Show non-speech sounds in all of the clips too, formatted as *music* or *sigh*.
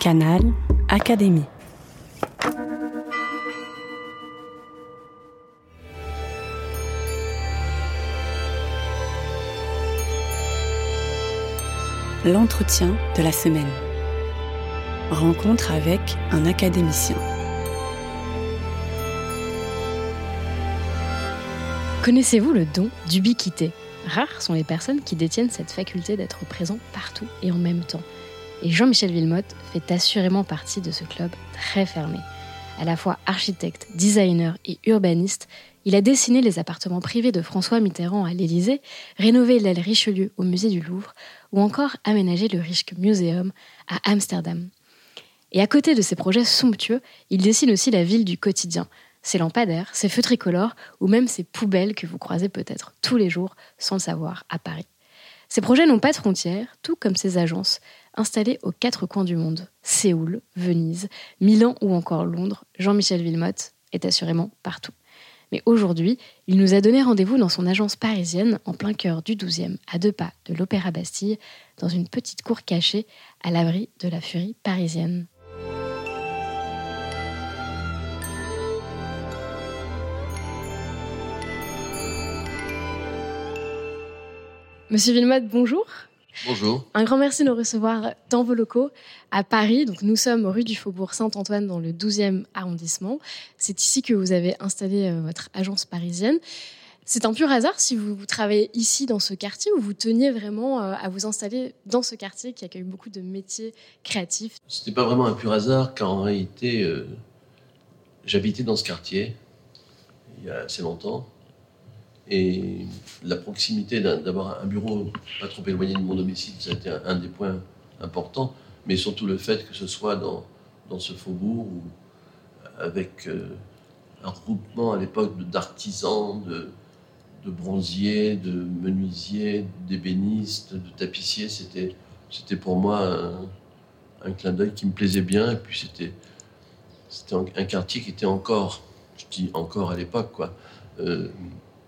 Canal Académie. L'entretien de la semaine. Rencontre avec un académicien. Connaissez-vous le don d'ubiquité? Rares sont les personnes qui détiennent cette faculté d'être présent partout et en même temps. Et Jean-Michel Villemotte fait assurément partie de ce club très fermé. À la fois architecte, designer et urbaniste, il a dessiné les appartements privés de François Mitterrand à l'Élysée, rénové l'aile Richelieu au musée du Louvre ou encore aménagé le Rijksmuseum Museum à Amsterdam. Et à côté de ces projets somptueux, il dessine aussi la ville du quotidien, ses lampadaires, ses feux tricolores ou même ses poubelles que vous croisez peut-être tous les jours sans le savoir à Paris. Ces projets n'ont pas de frontières, tout comme ces agences, installées aux quatre coins du monde. Séoul, Venise, Milan ou encore Londres, Jean-Michel Villemotte est assurément partout. Mais aujourd'hui, il nous a donné rendez-vous dans son agence parisienne, en plein cœur du 12e, à deux pas de l'Opéra Bastille, dans une petite cour cachée, à l'abri de la furie parisienne. Monsieur Villemotte, bonjour. Bonjour. Un grand merci de nous recevoir dans vos locaux à Paris. Donc, nous sommes rue du Faubourg Saint-Antoine dans le 12e arrondissement. C'est ici que vous avez installé euh, votre agence parisienne. C'est un pur hasard si vous, travaillez ici dans ce quartier ou vous teniez vraiment euh, à vous installer dans ce quartier qui accueille beaucoup de métiers créatifs Ce n'était pas vraiment un pur hasard car en réalité, euh, j'habitais dans ce quartier il y a assez longtemps. Et la proximité d'avoir un bureau pas trop éloigné de mon domicile, ça a été un, des points importants. Mais surtout le fait que ce soit dans, ce faubourg, avec euh, un regroupement à l'époque d'artisans, de, bronziers, de menuisiers, d'ébénistes, de tapissiers, c'était, pour moi un, clin d'œil qui me plaisait bien. Et puis c'était, c'était un, quartier qui était encore, je dis encore à l'époque, quoi. Euh,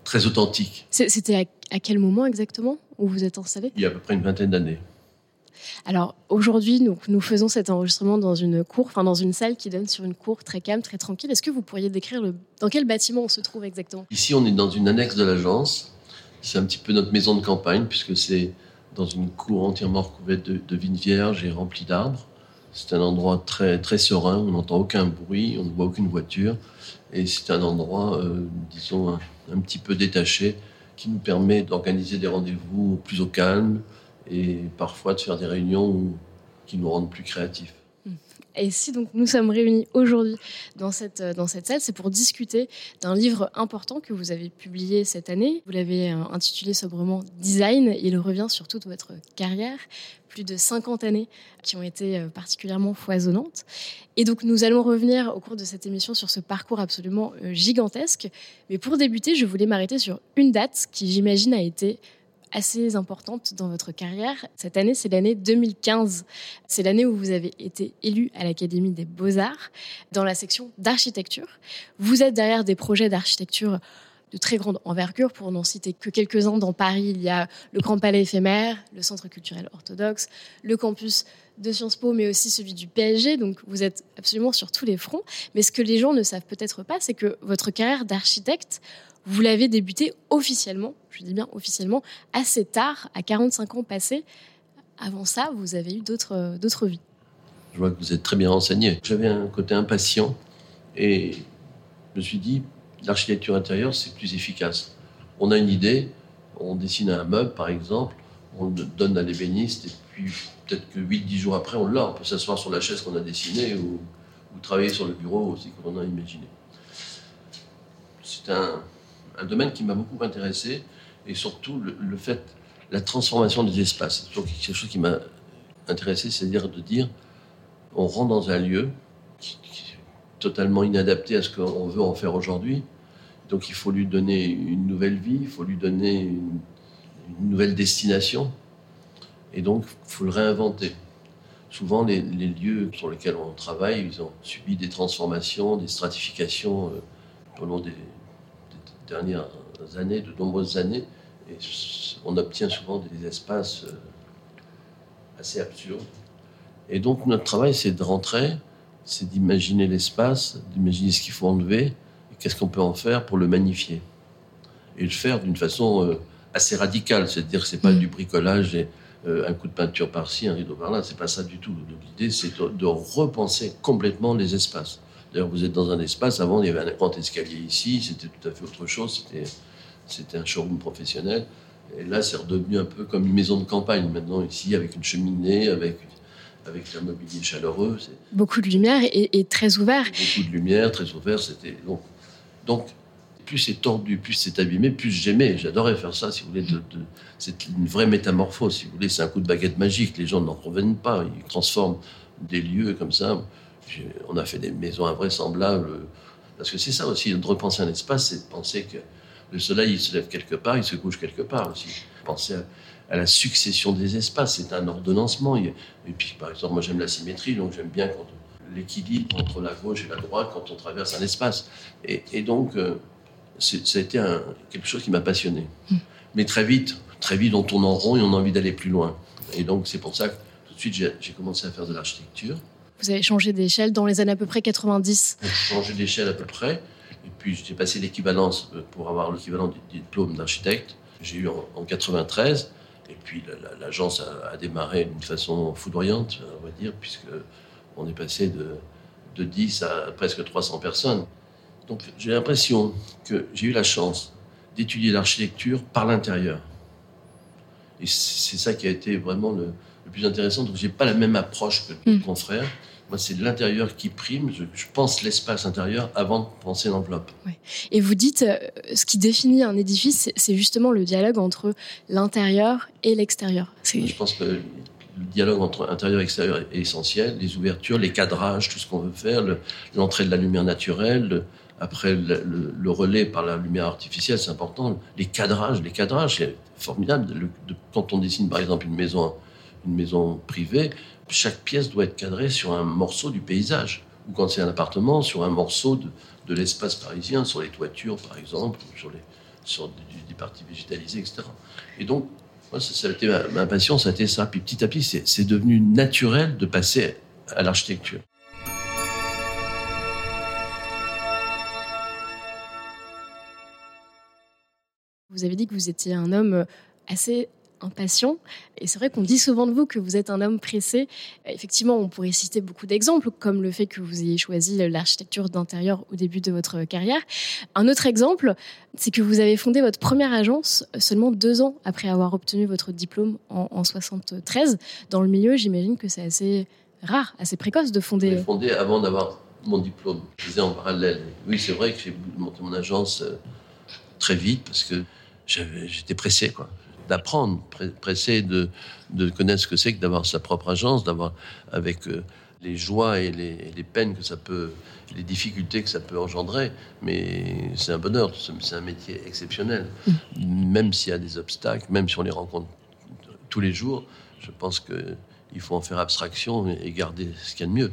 très authentique. C'était à, quel moment exactement où vous êtes installé? Il y a à peu près une vingtaine d'années. Alors aujourd'hui, nous, nous faisons cet enregistrement dans une cour, enfin dans une salle qui donne sur une cour très calme, très tranquille. Est-ce que vous pourriez décrire le, dans quel bâtiment on se trouve exactement? Ici, on est dans une annexe de l'agence. C'est un petit peu notre maison de campagne puisque c'est dans une cour entièrement recouverte de, de vignes vierges et remplie d'arbres. C'est un endroit très, très serein, on n'entend aucun bruit, on ne voit aucune voiture. Et c'est un endroit, euh, disons, un, petit peu détaché qui nous permet d'organiser des rendez-vous plus au calme et parfois de faire des réunions qui nous rendent plus créatifs. Et si donc nous sommes réunis aujourd'hui dans cette, euh, dans cette salle, c'est pour discuter d'un livre important que vous avez publié cette année. Vous l'avez euh, intitulé sobrement Design. Il revient sur toute votre carrière, plus de 50 années qui ont été euh, particulièrement foisonnantes. Et donc nous allons revenir au cours de cette émission sur ce parcours absolument gigantesque. Mais pour débuter, je voulais m'arrêter sur une date qui, j'imagine, a été assez importante dans votre carrière. Cette année, c'est l'année 2015. C'est l'année où vous avez été élu à l'Académie des beaux-arts dans la section d'architecture. Vous êtes derrière des projets d'architecture de très grande envergure. Pour n'en citer que quelques-uns, dans Paris, il y a le Grand Palais éphémère, le Centre culturel orthodoxe, le campus de Sciences Po, mais aussi celui du PSG. Donc vous êtes absolument sur tous les fronts. Mais ce que les gens ne savent peut-être pas, c'est que votre carrière d'architecte, vous l'avez débuté officiellement, je dis bien officiellement, assez tard, à 45 ans passés. Avant ça, vous avez eu d'autres, d'autres vies. Je vois que vous êtes très bien renseigné. J'avais un côté impatient et je me suis dit, l'architecture intérieure, c'est plus efficace. On a une idée, on dessine un meuble, par exemple, on le donne à l'ébéniste et puis peut-être que 8-10 jours après, on l'a. On peut s'asseoir sur la chaise qu'on a dessinée ou, ou travailler sur le bureau aussi qu'on a imaginé. C'est un, un domaine qui m'a beaucoup intéressé et surtout le, fait, la transformation des espaces. C'est quelque chose qui m'a intéressé, c'est-à-dire de dire, on rentre dans un lieu qui, est totalement inadapté à ce qu'on veut en faire aujourd'hui. Donc il faut lui donner une nouvelle vie, il faut lui donner une, nouvelle destination. Et donc il faut le réinventer. Souvent, les, lieux sur lesquels on travaille, ils ont subi des transformations, des stratifications euh, au long des, dernières années, de nombreuses années, et on obtient souvent des espaces euh, assez absurdes. Et donc notre travail, c'est de rentrer, c'est d'imaginer l'espace, d'imaginer ce qu'il faut enlever, et qu'est-ce qu'on peut en faire pour le magnifier. Et le faire d'une façon euh, assez radicale, c'est-à-dire que c'est pas Mm. du bricolage et euh, un coup de peinture par-ci, un rideau par-là, c'est pas ça du tout. L'idée, c'est de repenser complètement les espaces. D'ailleurs, vous êtes dans un espace, avant, il y avait un grand escalier ici, c'était tout à fait autre chose, c'était, c'était un showroom professionnel. Et là, c'est redevenu un peu comme une maison de campagne, maintenant, ici, avec une cheminée, avec, avec un mobilier chaleureux. C'est, Beaucoup de lumière et, et très ouvert. beaucoup de lumière, très ouvert. C'était donc, donc plus c'est tordu, plus c'est abîmé, plus j'aimais. J'adorais faire ça, si vous voulez. De, de- c'est une vraie métamorphose, si vous voulez. C'est un coup de baguette magique. Les gens n'en reviennent pas. Ils transforment des lieux comme ça. On a fait des maisons invraisemblables. Parce que c'est ça aussi, de repenser un espace, c'est de penser que le soleil, il se lève quelque part, il se couche quelque part aussi. Penser à, à la succession des espaces, c'est un ordonnancement. Et puis, par exemple, moi j'aime la symétrie, donc j'aime bien quand l'équilibre entre la gauche et la droite quand on traverse un espace. Et, et donc, euh, ça a été un- quelque chose qui m'a passionné. Mais très vite, très vite, on tourne en rond et on a envie d'aller plus loin. Et donc, c'est pour ça que tout de suite, j'ai commencé à faire de l'architecture. Vous avez changé d'échelle dans les années à peu près 90. J'ai changé d'échelle à peu près. Et puis, j'ai passé l'équivalence euh, pour avoir l'équivalent du diplôme d'architecte. J'ai eu en, en 93. Et puis, la- la- l'agence a, a démarré d'une façon foudroyante, on va dire, puisque on est passé de, de 10 à presque 300 personnes. Donc, j'ai l'impression que j'ai eu la chance d'étudier l'architecture par l'intérieur. Et c'est ça qui a été vraiment le, le plus intéressant. Donc, j'ai pas la même approche que mon frère. Moi, c'est l'intérieur qui prime. Je, je pense l'espace intérieur avant de penser l'enveloppe. Et vous dites, euh, ce qui définit un édifice, c'est- justement le dialogue entre l'intérieur et l'extérieur. Je pense que le dialogue entre intérieur et extérieur est essentiel. Les ouvertures, les cadrages, tout ce qu'on veut faire, le- l'entrée de la lumière naturelle, le- après le, le- le relais par la lumière artificielle, c'est important. Les cadrages, les cadrages, c'est formidable. De- quand on dessine par exemple une maison, une maison privée, chaque pièce doit être cadrée sur un morceau du paysage. Ou quand c'est un appartement, sur un morceau de, de l'espace parisien, sur les toitures par exemple, sur, les, sur des, parties végétalisées, etc. Et donc, moi, ça, a été ma, ma passion, ça a été ça. Puis petit à petit, c'est c'est devenu naturel de passer à l'architecture. Vous avez dit que vous étiez un homme euh, assez impatient. Et c'est vrai qu'on dit souvent de vous que vous êtes un homme pressé. Effectivement, on pourrait citer beaucoup d'exemples, comme le fait que vous ayez choisi l'architecture d'intérieur au début de votre carrière. Un autre exemple, c'est que vous avez fondé votre première agence seulement deux ans après avoir obtenu votre diplôme en, en 73. Dans le milieu, j'imagine que c'est assez rare, assez précoce de fonder. fondé avant d'avoir mon diplôme. Je faisais en parallèle. Oui, c'est vrai que j'ai monté mon agence euh, très vite parce que j'étais pressé, quoi. D'apprendre, pressé de, de connaître ce que c'est que d'avoir sa propre agence, d'avoir avec euh, les joies et les, les peines que ça peut, les difficultés que ça peut engendrer. Mais c'est un bonheur, c'est un métier exceptionnel. Même s'il y a des obstacles, même si on les rencontre tous les jours, je pense que il faut en faire abstraction et garder ce qu'il y a de mieux.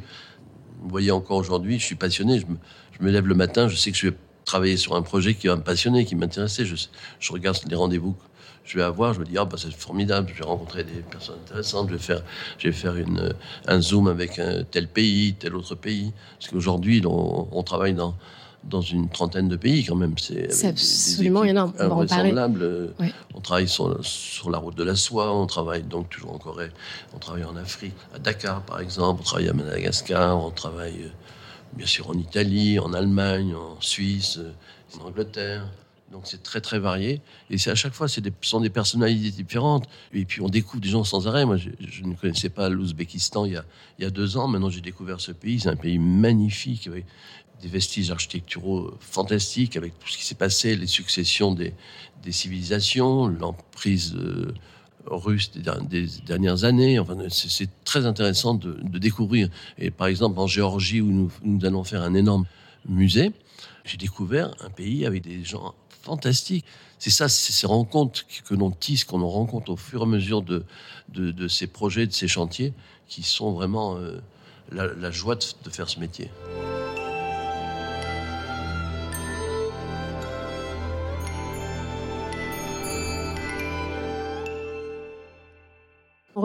Vous voyez encore aujourd'hui, je suis passionné. Je me, je me lève le matin, je sais que je vais travailler sur un projet qui va me passionner, qui m'intéresser. Je, je regarde les rendez-vous je vais avoir. Je me dis, ah, bah, c'est formidable. Je vais rencontrer des personnes intéressantes. Je vais faire, je vais faire une, un zoom avec un tel pays, tel autre pays. Parce qu'aujourd'hui, on, on travaille dans, dans une trentaine de pays quand même. C'est absolument énorme. On Oui. On travaille sur, sur la route de la soie, on travaille donc toujours en Corée, on travaille en Afrique, à Dakar par exemple, on travaille à Madagascar, on travaille euh, bien sûr en Italie, en Allemagne, en Suisse, euh, en Angleterre. Donc c'est très très varié et c'est à chaque fois ce sont des personnalités différentes et puis on découvre des gens sans arrêt. Moi je, ne connaissais pas l'Ouzbékistan il il y a deux ans. Maintenant j'ai découvert ce pays. C'est un pays magnifique avec des vestiges architecturaux fantastiques avec tout ce qui s'est passé, les successions des, des civilisations, l'emprise euh, russe des, der- des dernières années. Enfin, c'est c'est très intéressant de, de découvrir. Et par exemple, en Géorgie, où nous, nous allons faire un énorme musée, j'ai découvert un pays avec des gens fantastiques. C'est ça, c'est ces rencontres que, l'on tisse, qu'on rencontre au fur et à mesure de, de, ces projets, de ces chantiers, qui sont vraiment euh, la, joie de faire ce métier.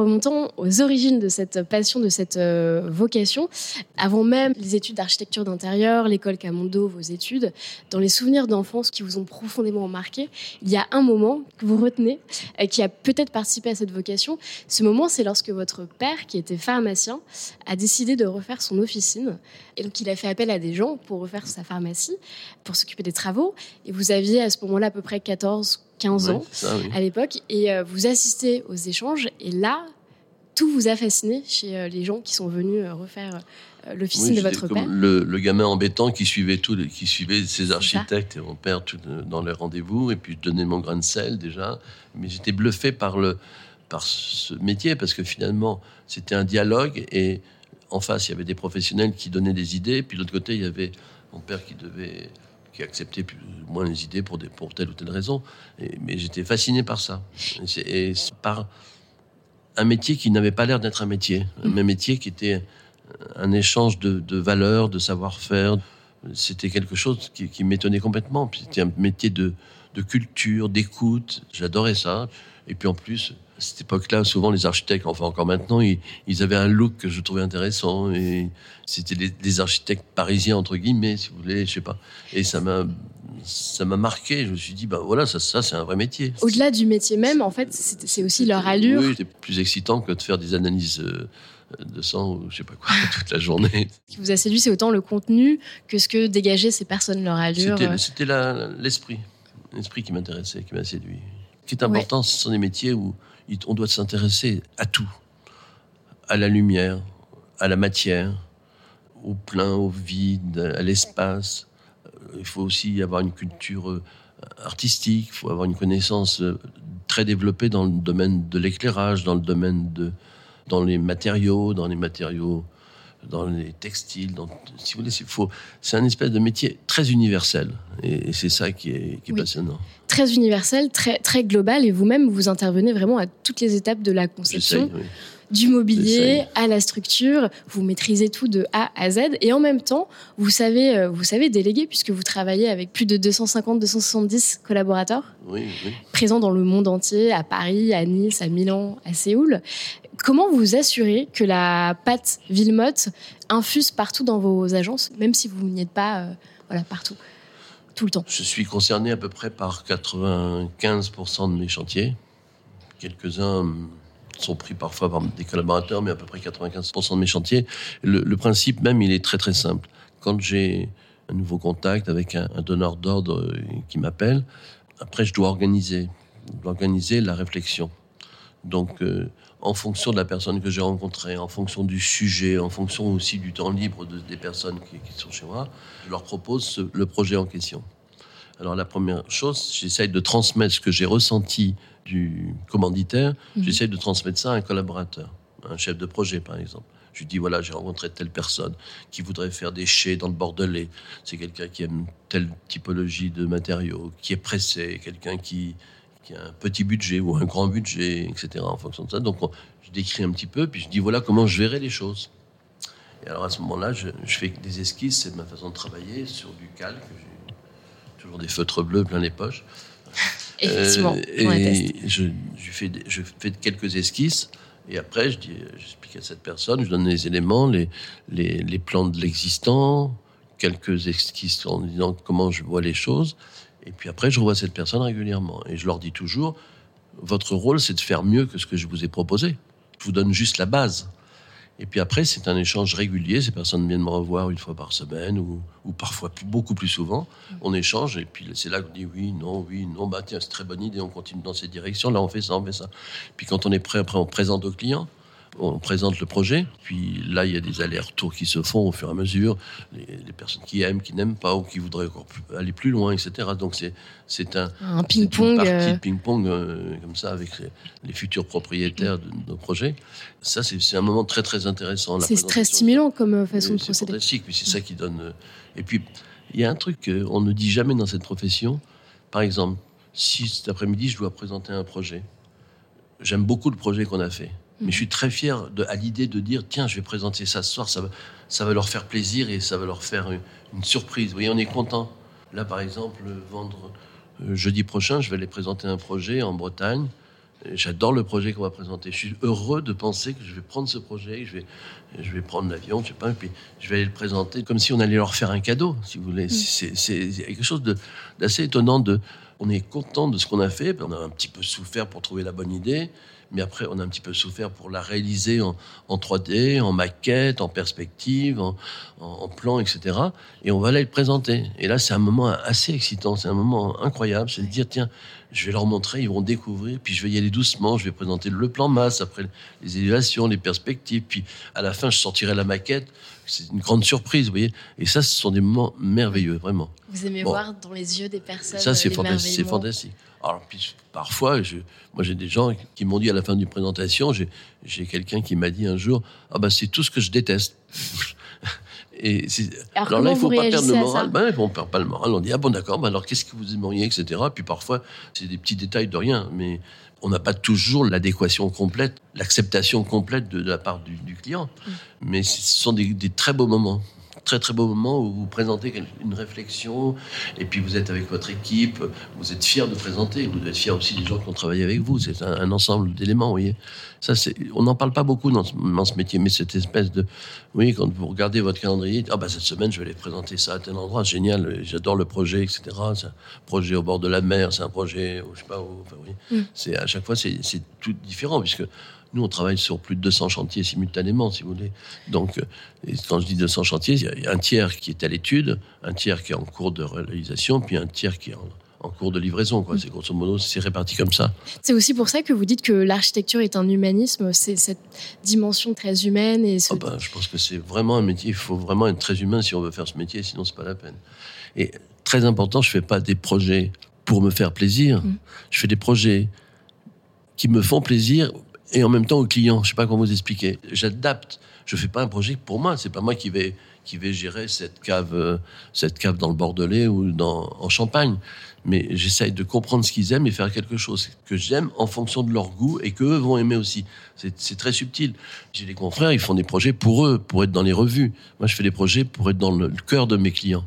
Remontant aux origines de cette passion, de cette euh, vocation, avant même les études d'architecture d'intérieur, l'école Camondo, vos études, dans les souvenirs d'enfance qui vous ont profondément marqué, il y a un moment que vous retenez, euh, qui a peut-être participé à cette vocation. Ce moment, c'est lorsque votre père, qui était pharmacien, a décidé de refaire son officine. Et donc, il a fait appel à des gens pour refaire sa pharmacie, pour s'occuper des travaux. Et vous aviez à ce moment-là à peu près 14, 15 ans à l'époque. Et euh, vous assistez aux échanges. Et là, tout vous a fasciné chez euh, les gens qui sont venus euh, refaire l'officine de votre père? Le, le, gamin embêtant qui suivait tout, qui suivait ses architectes et mon père tout, dans les rendez-vous. Et puis je donnais mon grain de sel déjà. Mais j'étais bluffé par le par ce métier parce que finalement c'était un dialogue et en face il y avait des professionnels qui donnaient des idées puis de l'autre côté il y avait mon père qui devait qui acceptait plus ou moins les idées pour, des, pour telle ou telle raison. mais j'étais fasciné par ça. Et, par un métier qui n'avait pas l'air d'être un métier. Un mmh. métier qui était un échange de, de valeurs, de savoir-faire. C'était quelque chose qui, qui m'étonnait complètement. C'était un métier de, de culture, d'écoute. J'adorais ça. Et puis en plus, à cette époque-là, souvent les architectes, enfin encore maintenant, ils, ils, avaient un look que je trouvais intéressant. Et c'était des, architectes parisiens entre guillemets, si vous voulez, je sais pas. Et ça m'a ça m'a marqué. Je me suis dit, ben voilà, ça, ça c'est un vrai métier. Au-delà du métier même, en fait, c'est aussi leur allure. Oui, c'est plus excitant que de faire des analyses euh, de sang ou je sais pas quoi *laughs* toute la journée. Ce qui vous a séduit, c'est autant le contenu que ce que dégageaient ces personnes, leur allure. C'était l'esprit, l'esprit qui m'intéressait, qui m'a séduit. Ce qui est important, ce sont des métiers où on doit s'intéresser à tout, à la lumière, à la matière, au plein, au vide, à l'espace. Il faut aussi avoir une culture euh, artistique, il faut avoir une connaissance euh, très développée dans le domaine de l'éclairage, dans le domaine de, dans les matériaux, dans les matériaux, dans les textiles. Dans, si vous voulez, faut, c'est un espèce de métier très universel, et, c'est ça qui est, passionnant très universel, très, très global, et vous-même, vous intervenez vraiment à toutes les étapes de la conception. Du mobilier à la structure, vous maîtrisez tout de A à Z et en même temps, vous savez, euh, vous savez déléguer puisque vous travaillez avec plus de 250-270 collaborateurs présents dans le monde entier, à Paris, à Nice, à Milan, à Séoul. Comment vous assurez que la pâte Villemotte infuse partout dans vos agences, même si vous n'y êtes pas euh, voilà, partout tout le temps? Je suis concerné à peu près par 95% de mes chantiers. Quelques-uns sont pris parfois par des collaborateurs, mais à peu près 95% de mes chantiers. Le, principe même, il est très très simple. Quand j'ai un nouveau contact avec un, donneur d'ordre euh, qui m'appelle, après je dois organiser, organiser la réflexion. Donc, euh, en fonction de la personne que j'ai rencontrée, en fonction du sujet, en fonction aussi du temps libre des personnes qui, sont chez moi, je leur propose le projet en question. Alors la première chose, j'essaye de transmettre ce que j'ai ressenti du commanditaire, mhm. j'essaye de transmettre ça à un collaborateur, un chef de projet par exemple. Je lui dis voilà, j'ai rencontré telle personne qui voudrait faire des chais dans le Bordelais. C'est quelqu'un qui aime telle typologie de matériaux, qui est pressé, quelqu'un qui, qui a un petit budget ou un grand budget, etc. En fonction de ça. Donc, je décris un petit peu, puis je dis voilà comment je verrai les choses. Et alors à ce moment-là, je, fais des esquisses, c'est ma façon de travailler sur du calque. J'ai toujours des feutres bleus plein les poches. Effectivement. Euh, et je, je, fais, je fais quelques esquisses. Et après, je dis, j'explique à cette personne, je donne les éléments, les, les, les plans de l'existant, quelques esquisses en disant comment je vois les choses. Et puis après, je revois cette personne régulièrement. Et je leur dis toujours, votre rôle, c'est de faire mieux que ce que je vous ai proposé. Je vous donne juste la base. Et puis après, c'est un échange régulier. Ces personnes viennent me revoir une fois par semaine ou, parfois beaucoup plus souvent. On échange et puis c'est là qu'on dit oui, non, oui, non, bah tiens, c'est très bonne idée, on continue dans cette direction. Là, on fait ça, on fait ça. Puis quand on est prêt, après, on présente au client on présente le projet, puis là, il y a des allers-retours qui se font au fur et à mesure, les, personnes qui aiment, qui n'aiment pas, ou qui voudraient encore aller plus loin, etc. Donc c'est un, un ping-pong, euh. ping-pong euh, comme ça avec les, futurs propriétaires de nos projets. Ça, c'est un moment très très intéressant. C'est très stimulant comme euh, façon de procéder. C'est fantastique, puis c'est ça qui donne. Et puis il y a un truc qu'on ne dit jamais dans cette profession. Par exemple, si cet après-midi je dois présenter un projet, j'aime beaucoup le projet qu'on a fait. Mais je suis très fier de, à l'idée de dire tiens, je vais présenter ça ce soir, ça va, ça va leur faire plaisir et ça va leur faire une, surprise. Vous voyez, on est content. Là, par exemple, vendre euh, jeudi prochain, je vais aller présenter un projet en Bretagne J'adore le projet qu'on va présenter. Je suis heureux de penser que je vais prendre ce projet, je vais, je vais prendre l'avion, je sais pas, et puis je vais aller le présenter comme si on allait leur faire un cadeau, si vous voulez. C'est quelque chose d'assez étonnant. De, on est content de ce qu'on a fait, on a un petit peu souffert pour trouver la bonne idée, mais après, on a un petit peu souffert pour la réaliser en, 3D, en maquette, en perspective, en, plan, etc. Et on va aller le présenter. Et là, c'est un moment assez excitant, c'est un moment incroyable. C'est de dire, tiens, je vais leur montrer, ils vont découvrir, puis je vais y aller doucement, je vais présenter le plan masse, après les élévations, les perspectives, puis à la fin, je sortirai la maquette. C'est une grande surprise, vous voyez. Et ça, ce sont des moments merveilleux, vraiment. Vous aimez voir dans les yeux des personnes. Ça, c'est fantastique. Alors, puis, parfois, je, moi, j'ai des gens qui m'ont dit à la fin d'une présentation, j'ai quelqu'un qui m'a dit un jour, ah ben, c'est tout ce que je déteste. *laughs* Et alors, là, il faut pas perdre le moral. Ben, on perd pas le moral. On dit ah bon d'accord. Ben alors qu'est-ce que vous aimeriez, etc. Puis parfois c'est des petits détails de rien, mais on n'a pas toujours l'adéquation complète, l'acceptation complète de, la part du, client. Mm. Mais ce sont des très beaux moments très très beau moment où vous présentez une réflexion et puis vous êtes avec votre équipe, vous êtes fier de présenter, vous êtes fier aussi des gens qui ont travaillé avec vous. C'est un, ensemble d'éléments, vous voyez. Ça, c'est, on n'en parle pas beaucoup dans ce, dans ce, métier, mais cette espèce de, oui, quand vous regardez votre calendrier, ah bah cette semaine je vais aller présenter ça à tel endroit, génial, j'adore le projet, etc. C'est un projet au bord de la mer, c'est un projet, je sais pas où, enfin, oui. Mm. C'est à chaque fois c'est, c'est tout différent puisque nous, on travaille sur plus de 200 chantiers simultanément, si vous voulez. Donc, euh, quand je dis 200 chantiers, il y a un tiers qui est à l'étude, un tiers qui est en cours de réalisation, puis un tiers qui est en, cours de livraison. Quoi. C'est grosso modo, c'est réparti comme ça. C'est aussi pour ça que vous dites que l'architecture est un humanisme, c'est cette dimension très humaine. Et oh ben, je pense que c'est vraiment un métier, il faut vraiment être très humain si on veut faire ce métier, sinon c'est pas la peine. Et très important, je fais pas des projets pour me faire plaisir, mmh. je fais des projets qui me font plaisir et en même temps au client. Je sais pas comment vous expliquer. J'adapte. Je fais pas un projet pour moi. C'est pas moi qui vais qui vais gérer cette cave, euh, cette cave dans le Bordelais ou dans, en Champagne. Mais j'essaye de comprendre ce qu'ils aiment et faire quelque chose que j'aime en fonction de leur goût et qu'eux vont aimer aussi. C'est très subtil. J'ai des confrères, ils font des projets pour eux, pour être dans les revues. Moi, je fais des projets pour être dans le cœur de mes clients.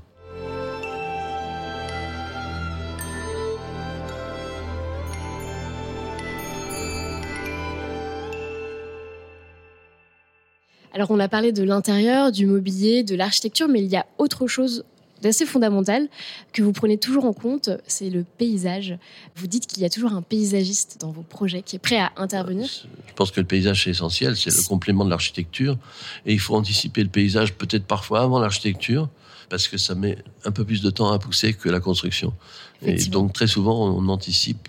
Alors on a parlé de l'intérieur, du mobilier, de l'architecture, mais il y a autre chose d'assez fondamental que vous prenez toujours en compte, c'est le paysage. Vous dites qu'il y a toujours un paysagiste dans vos projets qui est prêt à intervenir. Je pense que le paysage c'est essentiel, c'est le complément de l'architecture et il faut anticiper le paysage peut-être parfois avant l'architecture parce que ça met un peu plus de temps à pousser que la construction. Et donc très souvent on anticipe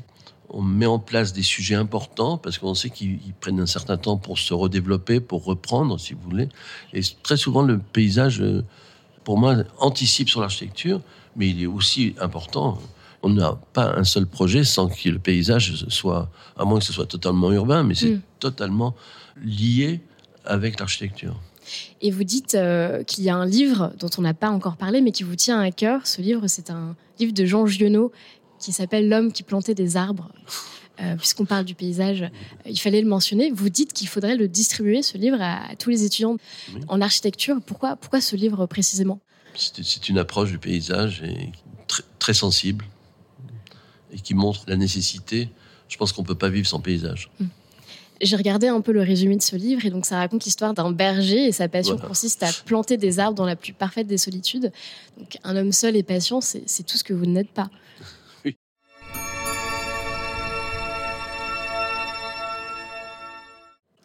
on met en place des sujets importants parce qu'on sait qu'ils prennent un certain temps pour se redévelopper, pour reprendre, si vous voulez. Et très souvent, le paysage, euh, pour moi, anticipe sur l'architecture, mais il est aussi important. On n'a pas un seul projet sans que le paysage soit, à moins que ce soit totalement urbain, mais c'est mm. totalement lié avec l'architecture. Et vous dites euh, qu'il y a un livre dont on n'a pas encore parlé, mais qui vous tient à cœur. Ce livre, c'est un livre de Jean Giono qui s'appelle L'homme qui plantait des arbres. Euh, puisqu'on parle du paysage, euh, il fallait le mentionner. Vous dites qu'il faudrait le distribuer, ce livre, à, tous les étudiants en architecture. Pourquoi, pourquoi ce livre précisément? C'est une approche du paysage et très, sensible et qui montre la nécessité. Je pense qu'on ne peut pas vivre sans paysage. Hmm. J'ai regardé un peu le résumé de ce livre et donc ça raconte l'histoire d'un berger et sa passion consiste à planter des arbres dans la plus parfaite des solitudes. Donc un homme seul et patient, c'est tout ce que vous n'êtes pas.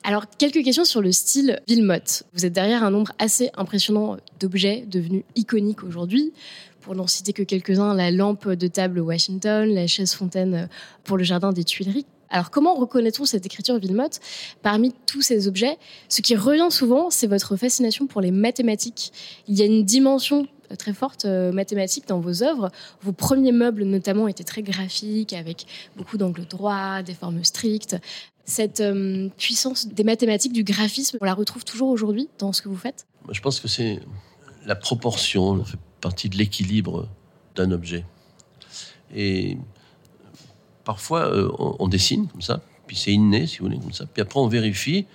Alors, quelques questions sur le style Villemotte. Vous êtes derrière un nombre assez impressionnant d'objets devenus iconiques aujourd'hui. Pour n'en citer que quelques-uns, la lampe de table Washington, la chaise fontaine pour le jardin des Tuileries. Alors, comment reconnaît-on cette écriture Villemotte parmi tous ces objets? Ce qui revient souvent, c'est votre fascination pour les mathématiques. Il y a une dimension très forte euh, mathématique dans vos œuvres. Vos premiers meubles, notamment, étaient très graphiques, avec beaucoup d'angles droits, des formes strictes. Cette euh, puissance des mathématiques, du graphisme, on la retrouve toujours aujourd'hui dans ce que vous faites? Je pense que c'est la proportion, ça fait partie de l'équilibre d'un objet. Et parfois, euh, on, dessine comme ça, puis c'est inné, si vous voulez, comme ça. Puis après, on vérifie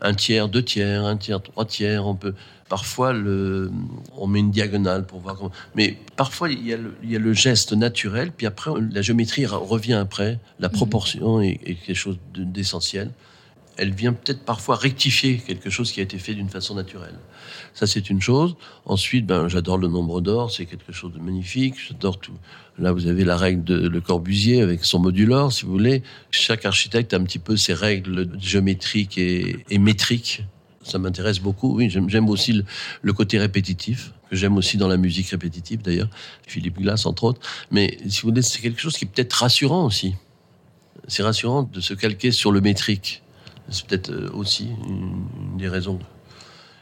un tiers, deux tiers, un tiers, trois tiers. On peut parfois le, on met une diagonale pour voir comment. Mais parfois il y, a le, il y a le geste naturel, puis après la géométrie revient après. La proportion est, est quelque chose de- d'essentiel. Elle vient peut-être parfois rectifier quelque chose qui a été fait d'une façon naturelle. Ça, c'est une chose. Ensuite, ben, j'adore le nombre d'or, c'est quelque chose de magnifique. J'adore tout. Là, vous avez la règle de Le Corbusier avec son modulor, si vous voulez. Chaque architecte a un petit peu ses règles géométriques et, métriques. Ça m'intéresse beaucoup. Oui, j'aime j'aime aussi le, le côté répétitif, que j'aime aussi dans la musique répétitive d'ailleurs. Philippe Glass, entre autres. Mais si vous voulez, c'est quelque chose qui est peut-être rassurant aussi. C'est rassurant de se calquer sur le métrique. C'est peut-être euh, aussi une, des raisons.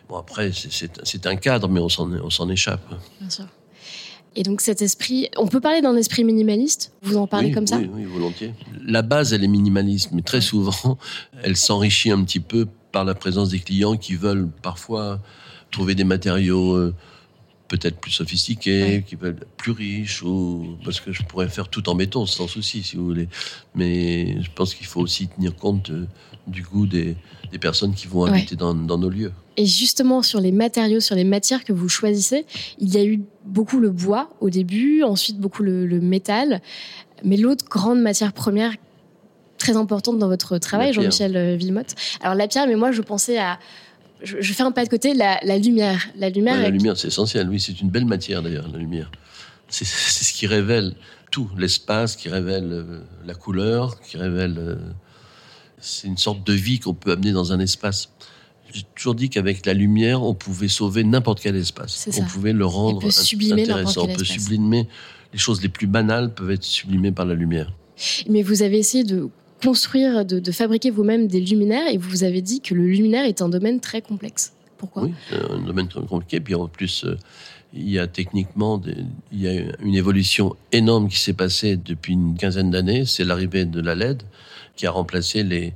Bon, après, c'est- un cadre, mais on s'en on s'en échappe. Bien sûr. Et donc cet esprit, on peut parler d'un esprit minimaliste? Vous en parlez oui, comme ça? oui, oui, volontiers. La base, elle est minimaliste, mais très souvent, *laughs* elle s'enrichit un petit peu par la présence des clients qui veulent parfois trouver des matériaux euh, peut-être plus sophistiqués, Ouais. qui veulent plus riches, ou parce que je pourrais faire tout en béton sans souci, si vous voulez. Mais je pense qu'il faut aussi tenir compte euh, du goût des, des personnes qui vont Ouais. habiter dans, dans nos lieux. Et justement, sur les matériaux, sur les matières que vous choisissez, il y a eu beaucoup le bois au début, ensuite beaucoup le, le métal. Mais l'autre grande matière première très importante dans votre travail. Jean-Michel euh, Villemotte. Alors la pierre, mais moi je pensais à... Je, je fais un pas de côté, la, la lumière. La lumière, Ouais, la lumière, c'est essentiel. Oui, c'est une belle matière d'ailleurs, la lumière. C'est ce qui révèle tout, l'espace, qui révèle euh, la couleur, qui révèle. euh, c'est une sorte de vie qu'on peut amener dans un espace. J'ai toujours dit qu'avec la lumière, on pouvait sauver n'importe quel espace. C'est ça. On pouvait le rendre peut sublimer intéressant. quel On peut sublimer. Les choses les plus banales peuvent être sublimées par la lumière. Mais vous avez essayé de construire, de, fabriquer vous-même des luminaires et vous avez dit que le luminaire est un domaine très complexe. Pourquoi? Oui, un domaine très compliqué. Puis en plus, euh, il y a techniquement il y a une évolution énorme qui s'est passée depuis une quinzaine d'années. C'est l'arrivée de la LED qui a remplacé les-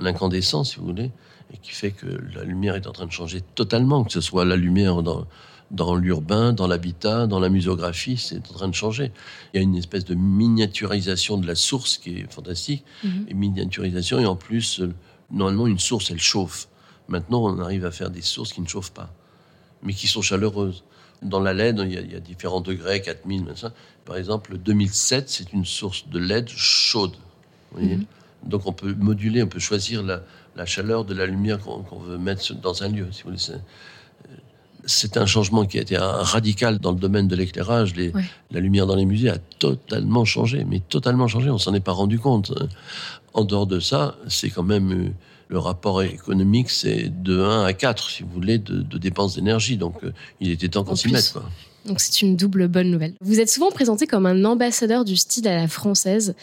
l'incandescent, si vous voulez, et qui fait que la lumière est en train de changer totalement, que ce soit la lumière dans, dans l'urbain, dans l'habitat, dans la muséographie, c'est en train de changer. Il y a une espèce de miniaturisation de la source qui est fantastique, Mhm. et miniaturisation, et en plus, euh, normalement, une source, elle chauffe. Maintenant, on arrive à faire des sources qui ne chauffent pas, mais qui sont chaleureuses. Dans la LED, il y a, il y a différents degrés, 4000, machin. Par exemple, le 2007, c'est une source de LED chaude. vous voyez Mhm. Donc, on peut moduler, on peut choisir la, la chaleur de la lumière qu'on qu'on veut mettre dans un lieu. Si vous voulez. C'est- un changement qui a été radical dans le domaine de l'éclairage. Les-. La lumière dans les musées a totalement changé, mais totalement changé. On s'en est pas rendu compte. En dehors de ça, c'est quand même le rapport économique, c'est de 1 à 4, si vous voulez, de, de dépenses d'énergie. Donc, euh, il était temps qu'on s'y mette. quoi. Donc c'est une double bonne nouvelle. Vous êtes souvent présenté comme un ambassadeur du style à la française,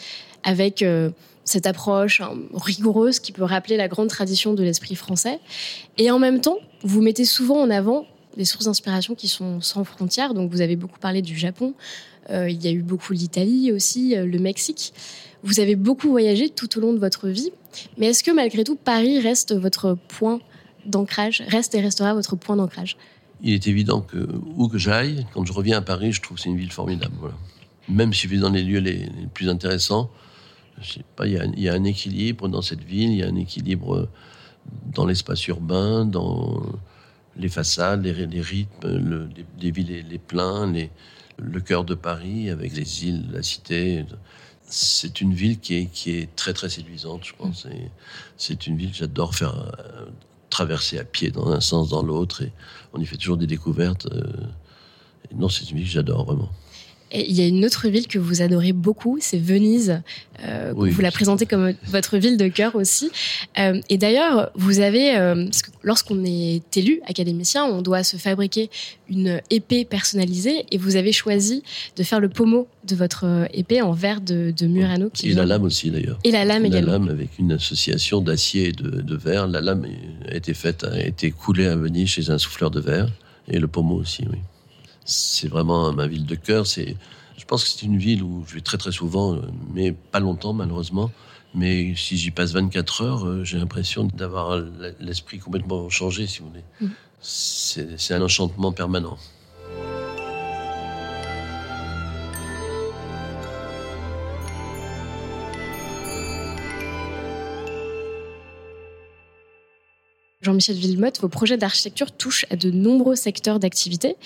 avec euh, cette approche hein, rigoureuse qui peut rappeler la grande tradition de l'esprit français. Et en même temps, vous mettez souvent en avant des sources d'inspiration qui sont sans frontières. Donc vous avez beaucoup parlé du Japon, euh, il y a eu beaucoup l'Italie aussi, euh, le Mexique. Vous avez beaucoup voyagé tout au long de votre vie. Mais est-ce que malgré tout, Paris reste votre point d'ancrage, reste et restera votre point d'ancrage? Il est évident que où que j'aille, quand je reviens à Paris, je trouve que c'est une ville formidable. Même si je vais dans les lieux les, plus intéressants, il y, a, il y a un équilibre dans cette ville, il y a un équilibre dans l'espace urbain, dans les façades, les, rythmes, le, les, les villes, les, pleins, les, le cœur de Paris avec les îles, la cité. C'est une ville qui est, qui est très très séduisante, je pense. C'est une ville que j'adore faire euh, traverser à pied dans un sens, dans l'autre. Et on y fait toujours des découvertes. euh, et non, c'est une ville que j'adore vraiment. Et il y a une autre ville que vous adorez beaucoup, c'est Venise. Euh, Oui. Vous la présentez comme votre ville de cœur aussi. Euh, et d'ailleurs, vous avez, euh, lorsqu'on est élu académicien, on doit se fabriquer une épée personnalisée. Et vous avez choisi de faire le pommeau de votre épée en verre de, de Murano. Qui Et la lame aussi d'ailleurs. Et la lame La également. lame avec une association d'acier et de, de verre. La lame a été faite, a été coulée à Venise chez un souffleur de verre. Et le pommeau aussi, oui. C'est vraiment ma ville de cœur. C'est, je pense que c'est une ville où je vais très très souvent, mais pas longtemps malheureusement. Mais si j'y passe 24 heures, euh, j'ai l'impression d'avoir l'esprit complètement changé, si vous voulez. Mm. C'est c'est un enchantement permanent. Jean-Michel Villemotte, vos projets d'architecture touchent à de nombreux secteurs d'activité.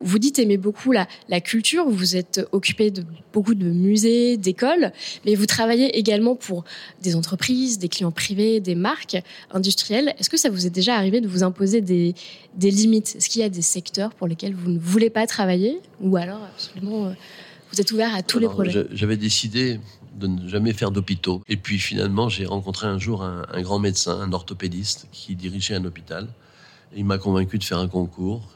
Vous dites aimer beaucoup la, la culture, vous êtes occupé de beaucoup de musées, d'écoles, mais vous travaillez également pour des entreprises, des clients privés, des marques industrielles. Est-ce que ça vous est déjà arrivé de vous imposer des, des limites? Est-ce qu'il y a des secteurs pour lesquels vous ne voulez pas travailler ou alors absolument euh, vous êtes ouvert à tous les projets? J'avais décidé de ne jamais faire d'hôpitaux. Et puis finalement, j'ai rencontré un jour un, grand médecin, un orthopédiste, qui dirigeait un hôpital. il m'a convaincu de faire un concours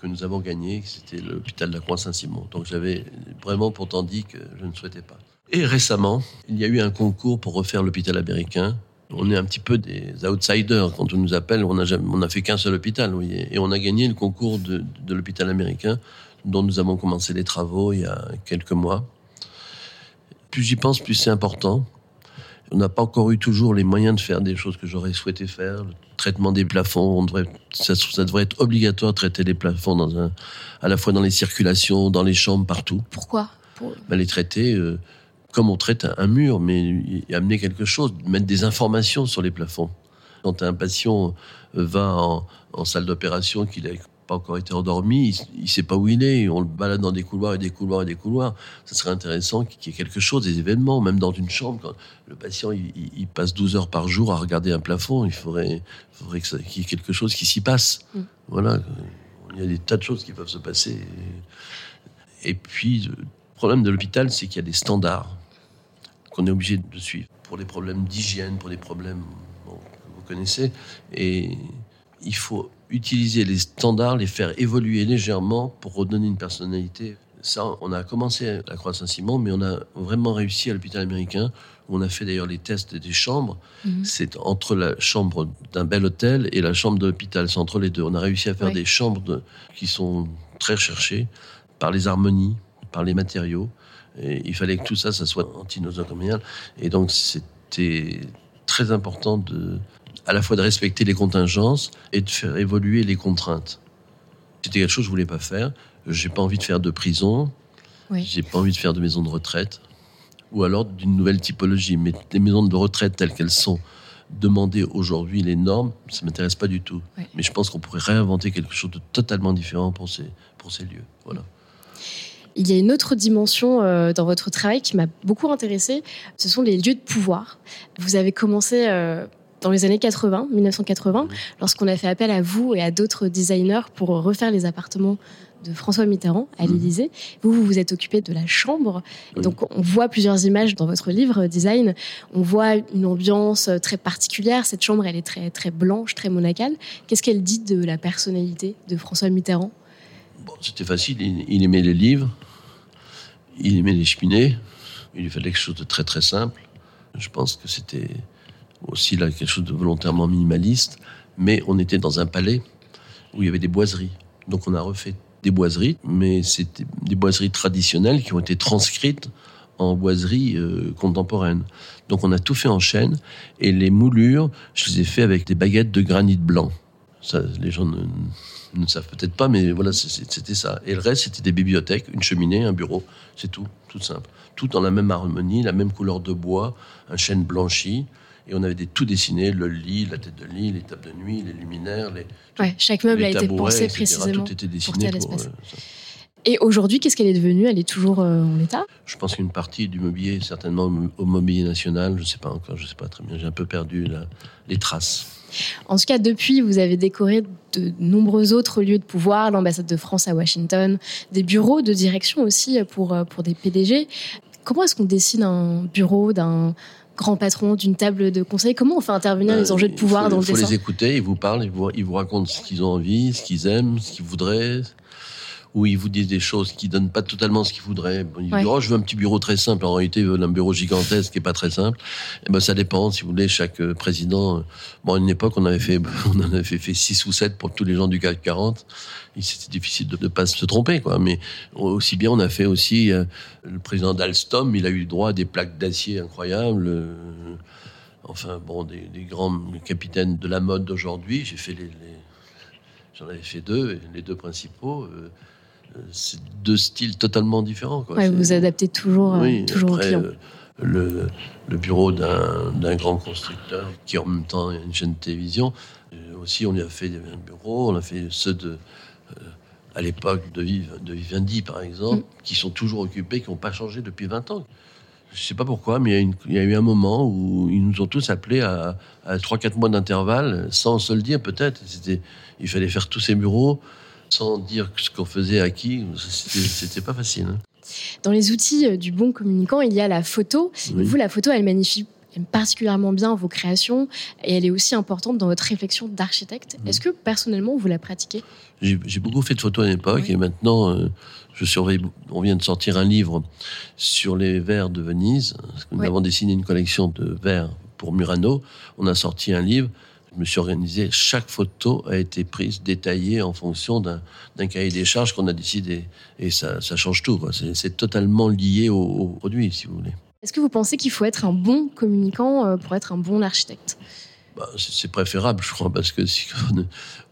que nous avons gagné, c'était l'hôpital de la Croix-Saint-Simon. Donc j'avais vraiment pourtant dit que je ne souhaitais pas. Et récemment, il y a eu un concours pour refaire l'hôpital américain. On est un petit peu des outsiders quand on nous appelle. On n'a fait qu'un seul hôpital, voyez, et on a gagné le concours de l'hôpital américain, dont nous avons commencé les travaux il y a quelques mois plus j'y pense, plus c'est important. On n'a pas encore eu toujours les moyens de faire des choses que j'aurais souhaité faire. Le traitement des plafonds, on devrait, ça, devrait être obligatoire de traiter les plafonds dans un, à la fois dans les circulations, dans les chambres, partout. Pourquoi? Ben, Les traiter euh, comme on traite un, mur, mais amener quelque chose, mettre des informations sur les plafonds. Quand un patient va en, en salle d'opération, qu'il a pas encore été endormi, il, ne sait pas où il est, on le balade dans des couloirs et des couloirs et des couloirs. Ça serait intéressant qu'il y ait quelque chose, des événements, même dans une chambre. Quand le patient il, passe 12 heures par jour à regarder un plafond, il faudrait, faudrait qu'il y ait quelque chose qui s'y passe. Mm. Voilà, il y a des tas de choses qui peuvent se passer. Et puis, le problème de l'hôpital, c'est qu'il y a des standards qu'on est obligé de suivre pour les problèmes d'hygiène, pour les problèmes que vous connaissez. Et il faut utiliser les standards, les faire évoluer légèrement pour redonner une personnalité. Ça, on a commencé à la Croix-Saint-Simon, mais on a vraiment réussi à l'hôpital américain, où on a fait d'ailleurs les tests des chambres. Mhm. C'est entre la chambre d'un bel hôtel et la chambre de l'hôpital, c'est entre les deux. On a réussi à faire des chambres qui sont très recherchées par les harmonies, par les matériaux. Et il fallait que tout ça, ça soit anti-nosocomial. Et donc, c'était très important de, à la fois de respecter les contingences et de faire évoluer les contraintes. C'était quelque chose que je voulais pas faire. J'ai pas envie de faire de prison. J'ai pas envie de faire de maison de retraite. Ou alors d'une nouvelle typologie. Mais les maisons de retraite telles qu'elles sont demandées aujourd'hui, les normes, ça m'intéresse pas du tout. Mais je pense qu'on pourrait réinventer quelque chose de totalement différent pour ces, pour ces lieux. Voilà. Il y a une autre dimension euh, dans votre travail qui m'a beaucoup intéressée, ce sont les lieux de pouvoir. Vous avez commencé euh, dans les années 80, 1980, lorsqu'on a fait appel à vous et à d'autres designers pour refaire les appartements de François Mitterrand à mhm. l'Élysée. Vous, vous vous êtes occupé de la chambre. donc, on voit plusieurs images dans votre livre Design. On voit une ambiance très particulière. Cette chambre, elle est très, très blanche, très monacale. Qu'est-ce qu'elle dit de la personnalité de François Mitterrand? Bon, C'était facile. Il, aimait les livres. Il aimait les cheminées. Il lui fallait quelque chose de très, très simple. Je pense que c'était aussi là quelque chose de volontairement minimaliste, mais on était dans un palais où il y avait des boiseries. Donc on a refait des boiseries, mais c'était des boiseries traditionnelles qui ont été transcrites en boiseries euh, contemporaines. Donc on a tout fait en chaîne et les moulures, je les ai fait avec des baguettes de granit blanc. Ça, les gens ne, ne savent peut-être pas, mais voilà, c'était ça. Et le reste, c'était des bibliothèques, une cheminée, un bureau, c'est tout, tout simple. Tout dans la même harmonie, la même couleur de bois, un chêne blanchi. Et on avait des tout dessinés, le lit, la tête de lit, les tables de nuit, les luminaires. Les, ouais, chaque meuble a été pensé précisément tout était dessiné pour, euh, et aujourd'hui, qu'est-ce qu'elle est devenue? Elle est toujours euh, en état? Je pense qu'une partie du mobilier, certainement au mobilier national, je ne sais pas encore, je ne sais pas très bien, j'ai un peu perdu les traces. En tout cas, depuis, vous avez décoré de nombreux autres lieux de pouvoir, l'ambassade de France à Washington, des bureaux de direction aussi pour, euh, pour des PDG. Comment est-ce qu'on dessine un bureau d'un grand patron d'une table de conseil Comment on fait intervenir les euh, enjeux de pouvoir dans le dessin Il faut les écouter, ils vous parlent, ils vous, ils vous racontent ce qu'ils ont envie, ce qu'ils aiment, ce qu'ils voudraient où ils vous disent des choses qui donnent pas totalement ce qu'ils voudraient. Ils disent, oh, je veux un petit bureau très simple. En réalité, ils veulent un bureau gigantesque qui est pas très simple. Et eh ben, ça dépend. Si vous voulez, chaque euh, président, bon, à une époque, on avait fait, *laughs* on en avait fait, six ou sept pour tous les gens du CAC 40. C'était difficile de ne pas se tromper, quoi. Mais aussi bien, on a fait aussi, euh, le président d'Alstom, il a eu droit à des plaques d'acier incroyables. Euh, enfin, bon, des, grands capitaines de la mode d'aujourd'hui. J'ai fait les, j'en avais fait deux, les deux principaux c'est deux styles totalement différents. Quoi. vous adaptez toujours, euh, toujours au client. Euh, le, le bureau d'un grand constructeur qui en même temps une chaîne de télévision. Euh, aussi, on y a fait des bureaux, on a fait ceux de, euh, à l'époque de, de Vivendi, par exemple, mm. qui sont toujours occupés, qui n'ont pas changé depuis 20 ans. Je ne sais pas pourquoi, mais il y, a eu un moment où ils nous ont tous appelés à, à 3-4 mois d'intervalle, sans se le dire peut-être. Il fallait faire tous ces bureaux sans dire ce qu'on faisait à qui. C'était pas facile. Hein. Dans les outils euh, du bon communicant, il y a la photo. Vous, la photo, elle magnifie particulièrement bien vos créations et elle est aussi importante dans votre réflexion d'architecte. Est-ce que personnellement vous la pratiquez? J'ai beaucoup fait de photos à l'époque et maintenant euh, je surveille. On vient de sortir un livre sur les verres de Venise. Nous avons dessiné une collection de verres pour Murano. On a sorti un livre je me suis organisé. Chaque photo a été prise, détaillée en fonction d'un cahier des charges qu'on a décidé. Et ça, change tout. C'est totalement lié au, produit, si vous voulez. Est-ce que vous pensez qu'il faut être un bon communicant euh, pour être un bon architecte? Bah, C'est préférable, je crois, parce que si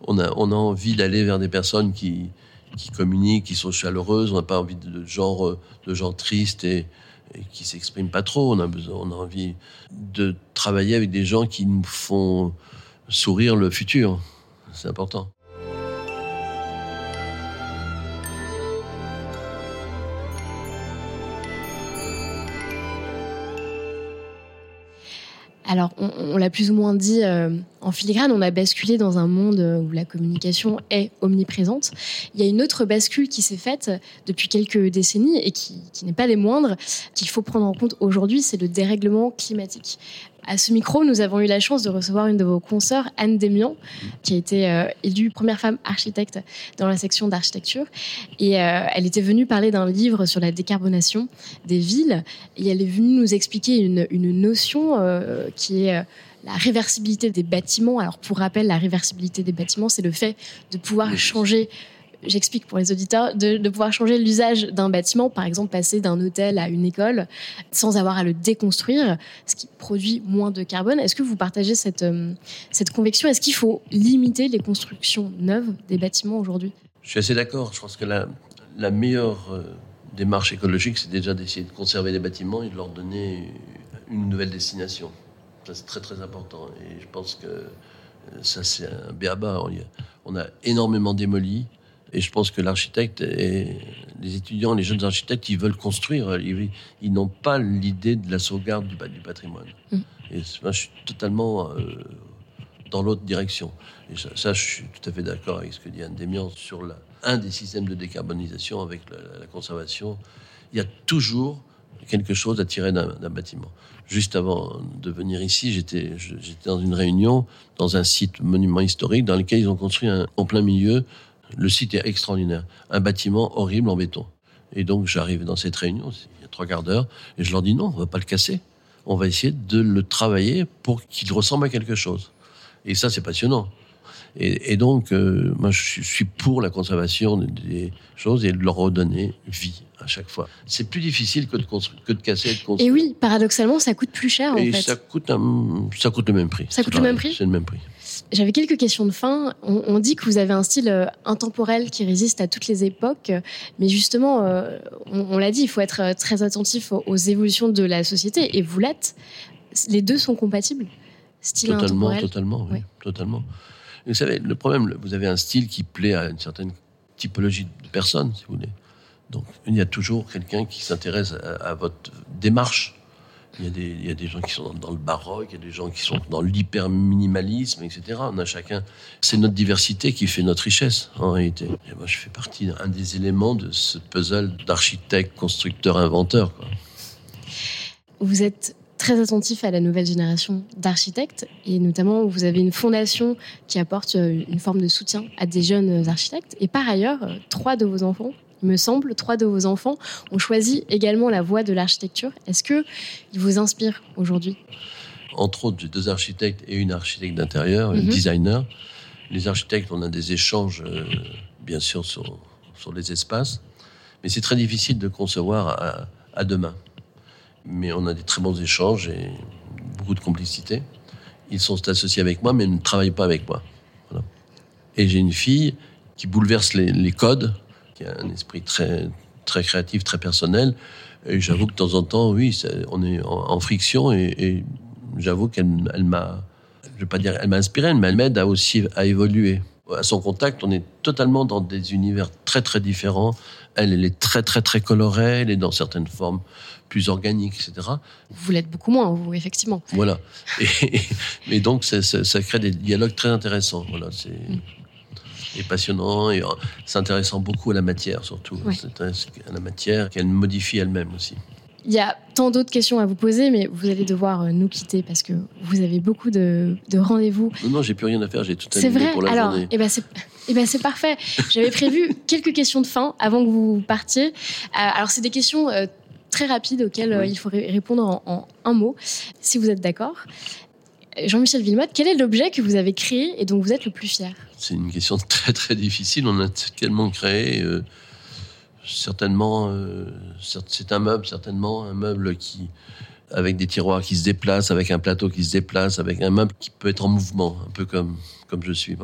on, a, on a envie d'aller vers des personnes qui, qui communiquent, qui sont chaleureuses, on n'a pas envie de genre, de gens tristes et, et qui s'expriment pas trop. On a besoin, on a envie de travailler avec des gens qui nous font sourire le futur. C'est important. Alors, on, l'a plus ou moins dit euh, en filigrane, on a basculé dans un monde où la communication est omniprésente. Il y a une autre bascule qui s'est faite depuis quelques décennies et qui, qui n'est pas des moindres, qu'il faut prendre en compte aujourd'hui, c'est le dérèglement climatique. À ce micro, nous avons eu la chance de recevoir une de vos consoeurs, Anne Demian, qui a été euh, élue première femme architecte dans la section d'architecture. Et euh, elle était venue parler d'un livre sur la décarbonation des villes. Et elle est venue nous expliquer une, notion euh, qui est la réversibilité des bâtiments. Alors, pour rappel, la réversibilité des bâtiments, c'est le fait de pouvoir changer j'explique pour les auditeurs, de, pouvoir changer l'usage d'un bâtiment, par exemple passer d'un hôtel à une école, sans avoir à le déconstruire, ce qui produit moins de carbone. Est-ce que vous partagez cette, euh, cette conviction? Est-ce qu'il faut limiter les constructions neuves des bâtiments aujourd'hui? Je suis assez d'accord. Je pense que la, la meilleure euh, démarche écologique, c'est déjà d'essayer de conserver les bâtiments et de leur donner une nouvelle destination. Ça, c'est très très important. Et je pense que euh, ça, c'est un béaba. On a énormément démoli. Et je pense que l'architecte et les étudiants, les jeunes architectes, ils veulent construire. Ils, n'ont pas l'idée de la sauvegarde du, du patrimoine. Mm. Et moi, je suis totalement euh, dans l'autre direction. Et ça, je suis tout à fait d'accord avec ce que dit Anne Demian sur la, un des systèmes de décarbonisation avec la, conservation. Il y a toujours quelque chose à tirer d'un bâtiment. Juste avant de venir ici, j'étais dans une réunion dans un site monument historique dans lequel ils ont construit un, en plein milieu le site est extraordinaire. Un bâtiment horrible en béton. Et donc j'arrive dans cette réunion, il y a trois quarts d'heure, et je leur dis non, on va pas le casser. On va essayer de le travailler pour qu'il ressemble à quelque chose. Et ça, c'est passionnant. Et, donc, euh, moi, je suis pour la conservation des choses et de leur redonner vie à chaque fois. C'est plus difficile que de, que de casser et de construire. Et oui, paradoxalement, ça coûte plus cher, en et ça coûte, ça coûte le même prix. Ça coûte le même prix C'est le même prix. J'avais quelques questions de fin. On, dit que vous avez un style euh, intemporel qui résiste à toutes les époques, mais justement, euh, on, l'a dit, il faut être euh, très attentif aux, évolutions de la société, et vous l'êtes. Les deux sont compatibles? Style totalement, intemporel? totalement, oui, totalement. vous savez, le problème, vous avez un style qui plaît à une certaine typologie de personnes, si vous voulez. Donc, il y a toujours quelqu'un qui s'intéresse à votre démarche il y, a des, gens qui sont dans le baroque, il y a des gens qui sont dans l'hyper-minimalisme, etc. On a chacun. C'est notre diversité qui fait notre richesse, en réalité. Et moi, je fais partie d'un des éléments de ce puzzle d'architecte, constructeur, inventeur. Vous êtes très attentif à la nouvelle génération d'architectes et notamment vous avez une fondation qui apporte une forme de soutien à des jeunes architectes et par ailleurs trois de vos enfants me semble, trois de vos enfants ont choisi également la voie de l'architecture. Est-ce que il vous inspire aujourd'hui? Entre autres, j'ai deux architectes et une architecte d'intérieur, une mhm. designer. Les architectes, on a des échanges, euh, bien sûr, sur, sur les espaces, mais c'est très difficile de concevoir à, deux mains. Mais on a des très bons échanges et beaucoup de complicité. Ils sont associés avec moi, mais ne travaillent pas avec moi. Et j'ai une fille qui bouleverse les, les codes qui a un esprit très, très créatif, très personnel. Et j'avoue que de temps en temps, oui, on est en, friction et, j'avoue qu'elle m'a, je vais pas dire, elle m'a inspiré, mais elle m'aide à aussi à évoluer. À son contact, on est totalement dans des univers très très différents. Elle, elle est très très très colorée, elle est dans certaines formes plus organiques, etc. Vous l'êtes beaucoup moins, vous, effectivement. Voilà. Et, mais donc, ça, ça, crée des dialogues très intéressants. Voilà, c'est... Mm et passionnant et euh, intéressant beaucoup à la matière surtout. À la matière qu'elle modifie elle-même aussi. Il y a tant d'autres questions à vous poser, mais vous allez devoir euh, nous quitter parce que vous avez beaucoup de, rendez-vous. Non, non, j'ai plus rien à faire, j'ai tout annulé vrai pour la Alors, journée. Eh ben c'est, eh ben c'est parfait. J'avais prévu *laughs* quelques questions de fin avant que vous partiez. Euh, alors, c'est des questions très rapides auxquelles il faut répondre en, un mot, si vous êtes d'accord. Jean-Michel Villemotte, quel est l'objet que vous avez créé et dont vous êtes le plus fier? C'est une question très très difficile. On a tellement créé. Euh, certainement, euh, c'est un meuble, certainement, un meuble qui, avec des tiroirs qui se déplacent, avec un plateau qui se déplace, avec un meuble qui peut être en mouvement, un peu comme, comme je suis.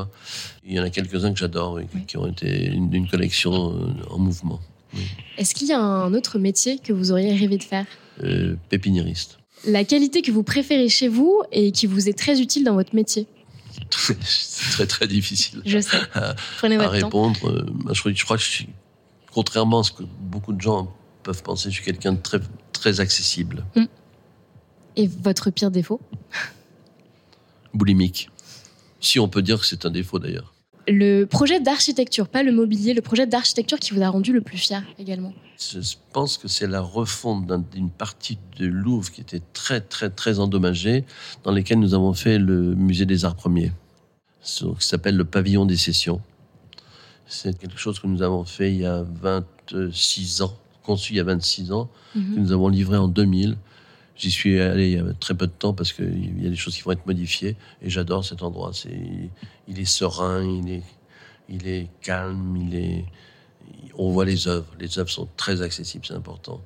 Il y en a quelques-uns que j'adore, qui ont été une, collection euh, en mouvement. Est-ce qu'il y a un autre métier que vous auriez rêvé de faire? Pépiniériste la qualité que vous préférez chez vous et qui vous est très utile dans votre métier? *laughs* C'est très très difficile. Je sais. À, votre répondre. Euh, je, crois que je suis, contrairement à ce que beaucoup de gens peuvent penser, je suis quelqu'un de très très accessible. Hmm. Et votre pire défaut? Boulimique. Si on peut dire que c'est un défaut d'ailleurs. Le projet d'architecture, pas le mobilier, le projet d'architecture qui vous a rendu le plus fier également Je pense que c'est la refonte d'une partie de Louvre qui était très, très, très endommagée, dans lesquelles nous avons fait le musée des arts premiers, qui s'appelle le pavillon des sessions. C'est quelque chose que nous avons fait il y a 26 ans, conçu il y a 26 ans, mhm. que nous avons livré en 2000. J'y suis allé il y a très peu de temps parce qu'il y a des choses qui vont être modifiées et j'adore cet endroit. C'est, il est serein, il est, il est calme, il est, on voit les œuvres. Les œuvres sont très accessibles, c'est important.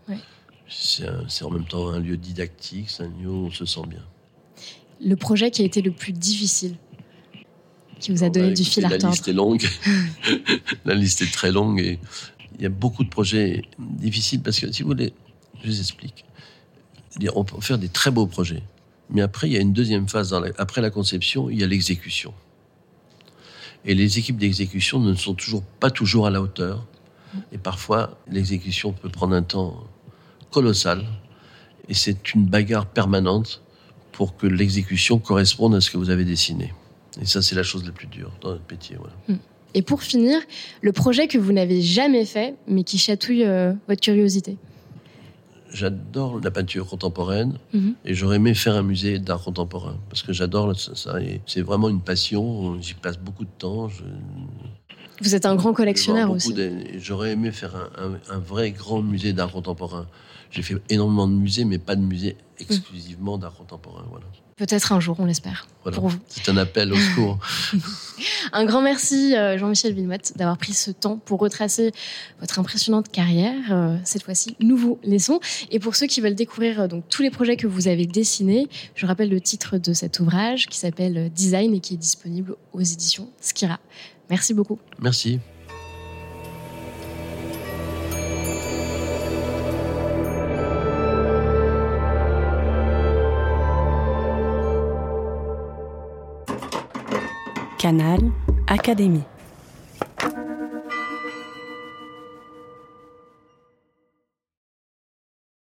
C'est, en même temps un lieu didactique, c'est un lieu où on se sent bien. Le projet qui a été le plus difficile, qui vous a donné bah, du fil à retordre. La liste est longue. *laughs* la liste est très longue et il y a beaucoup de projets difficiles parce que si vous voulez, je vous explique on peut faire des très beaux projets. Mais après, il y a une deuxième phase. après la conception, il y a l'exécution. Et les équipes d'exécution ne sont toujours pas toujours à la hauteur. Et parfois, l'exécution peut prendre un temps colossal. Et c'est une bagarre permanente pour que l'exécution corresponde à ce que vous avez dessiné. Et ça, c'est la chose la plus dure dans notre métier. Hmm. Et pour finir, le projet que vous n'avez jamais fait, mais qui chatouille euh, votre curiosité? J'adore la peinture contemporaine mhm. et j'aurais aimé faire un musée d'art contemporain parce que j'adore ça. c'est vraiment une passion. J'y passe beaucoup de temps. Vous êtes un grand collectionneur aussi. J'aurais aimé faire un, vrai grand musée d'art contemporain. J'ai fait énormément de musées, mais pas de musée exclusivement d'art contemporain. Voilà. Peut-être un jour, on l'espère. C'est un appel au secours. *laughs* un grand merci, euh, Jean-Michel Villemotte, d'avoir pris ce temps pour retracer votre impressionnante carrière. Euh, cette fois-ci, nous vous laissons. Et pour ceux qui veulent découvrir euh, donc tous les projets que vous avez dessinés, je rappelle le titre de cet ouvrage qui s'appelle Design et qui est disponible aux éditions Skira. Merci beaucoup. Merci. Canal Académie.